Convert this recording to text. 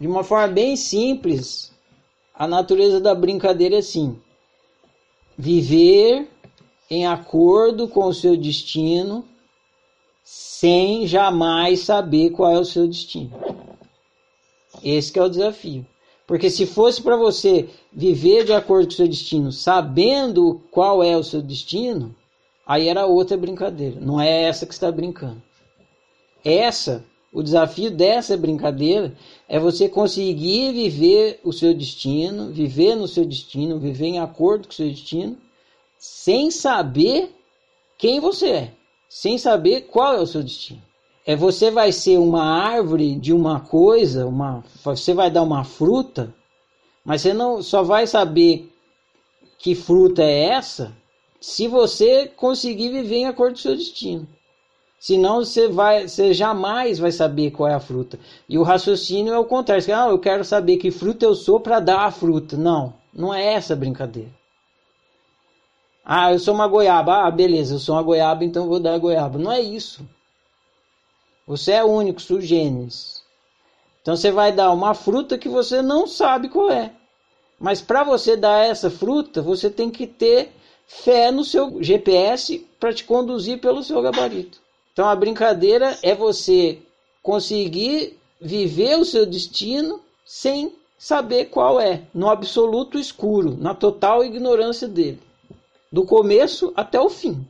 De uma forma bem simples, a natureza da brincadeira é assim: viver em acordo com o seu destino, sem jamais saber qual é o seu destino. Esse é o desafio. Porque se fosse para você viver de acordo com o seu destino, sabendo qual é o seu destino, aí era outra brincadeira. Não é essa que está brincando. Essa, o desafio dessa brincadeira é você conseguir viver o seu destino, viver no seu destino, viver em acordo com o seu destino, sem saber quem você é, sem saber qual é o seu destino. É você vai ser uma árvore de uma coisa, uma, você vai dar uma fruta, mas você não só vai saber que fruta é essa se você conseguir viver em acordo com o seu destino. Senão você, vai, você jamais vai saber qual é a fruta. E o raciocínio é o contrário. Você, ah, eu quero saber que fruta eu sou para dar a fruta. Não, não é essa brincadeira. Ah, eu sou uma goiaba. Ah, beleza, eu sou uma goiaba, então vou dar a goiaba. Não é isso. Você é único, sugênis. Então você vai dar uma fruta que você não sabe qual é. Mas para você dar essa fruta, você tem que ter fé no seu GPS para te conduzir pelo seu gabarito. Então a brincadeira é você conseguir viver o seu destino sem saber qual é, no absoluto escuro, na total ignorância dele, do começo até o fim.